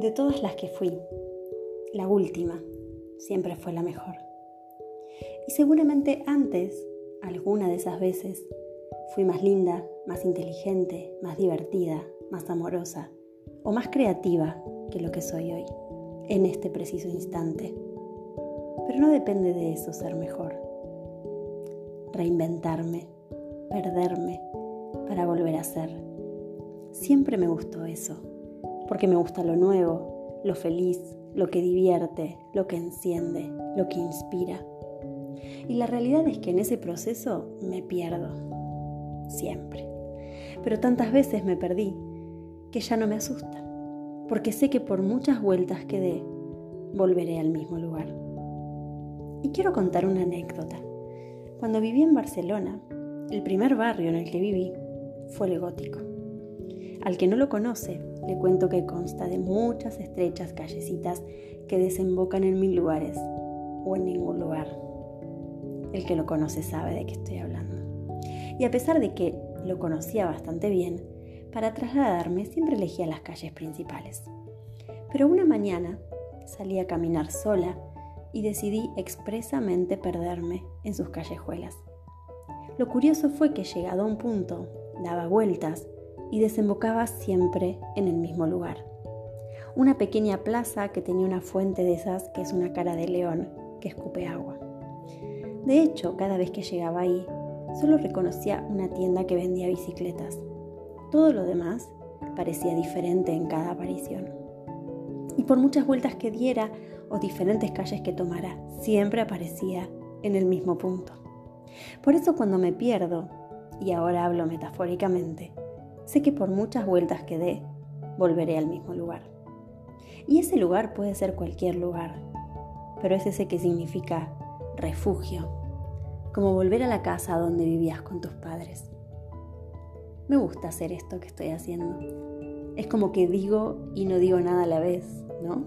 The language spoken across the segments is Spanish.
De todas las que fui, la última siempre fue la mejor. Y seguramente antes, alguna de esas veces, fui más linda, más inteligente, más divertida, más amorosa o más creativa que lo que soy hoy, en este preciso instante. Pero no depende de eso ser mejor. Reinventarme, perderme, para volver a ser. Siempre me gustó eso, porque me gusta lo nuevo, lo feliz, lo que divierte, lo que enciende, lo que inspira. Y la realidad es que en ese proceso me pierdo, siempre. Pero tantas veces me perdí que ya no me asusta, porque sé que por muchas vueltas que dé, volveré al mismo lugar. Y quiero contar una anécdota. Cuando viví en Barcelona, el primer barrio en el que viví fue el gótico. Al que no lo conoce, le cuento que consta de muchas estrechas callecitas que desembocan en mil lugares o en ningún lugar. El que lo conoce sabe de qué estoy hablando. Y a pesar de que lo conocía bastante bien, para trasladarme siempre elegía las calles principales. Pero una mañana salí a caminar sola y decidí expresamente perderme en sus callejuelas. Lo curioso fue que llegado a un punto, daba vueltas y desembocaba siempre en el mismo lugar. Una pequeña plaza que tenía una fuente de esas que es una cara de león que escupe agua. De hecho, cada vez que llegaba ahí, solo reconocía una tienda que vendía bicicletas. Todo lo demás parecía diferente en cada aparición. Y por muchas vueltas que diera o diferentes calles que tomara, siempre aparecía en el mismo punto. Por eso cuando me pierdo, y ahora hablo metafóricamente, sé que por muchas vueltas que dé, volveré al mismo lugar. Y ese lugar puede ser cualquier lugar, pero es ese que significa refugio, como volver a la casa donde vivías con tus padres. Me gusta hacer esto que estoy haciendo. Es como que digo y no digo nada a la vez, ¿no?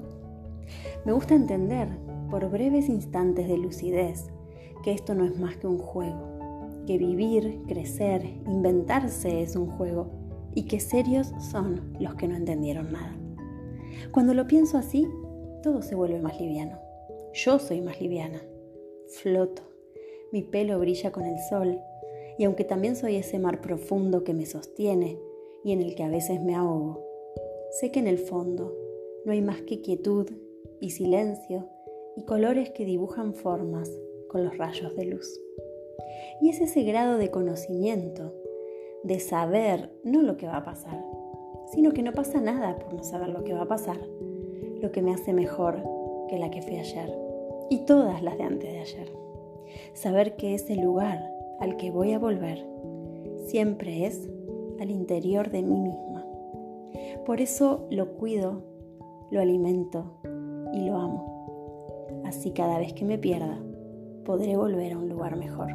Me gusta entender, por breves instantes de lucidez, que esto no es más que un juego, que vivir, crecer, inventarse es un juego y que serios son los que no entendieron nada. Cuando lo pienso así, todo se vuelve más liviano. Yo soy más liviana. Floto. Mi pelo brilla con el sol y aunque también soy ese mar profundo que me sostiene y en el que a veces me ahogo, sé que en el fondo no hay más que quietud y silencio y colores que dibujan formas con los rayos de luz. Y es ese grado de conocimiento, de saber no lo que va a pasar, sino que no pasa nada por no saber lo que va a pasar, lo que me hace mejor que la que fui ayer y todas las de antes de ayer. Saber que ese lugar al que voy a volver siempre es al interior de mí misma. Por eso lo cuido, lo alimento y lo amo. Así cada vez que me pierda, podré volver a un lugar mejor.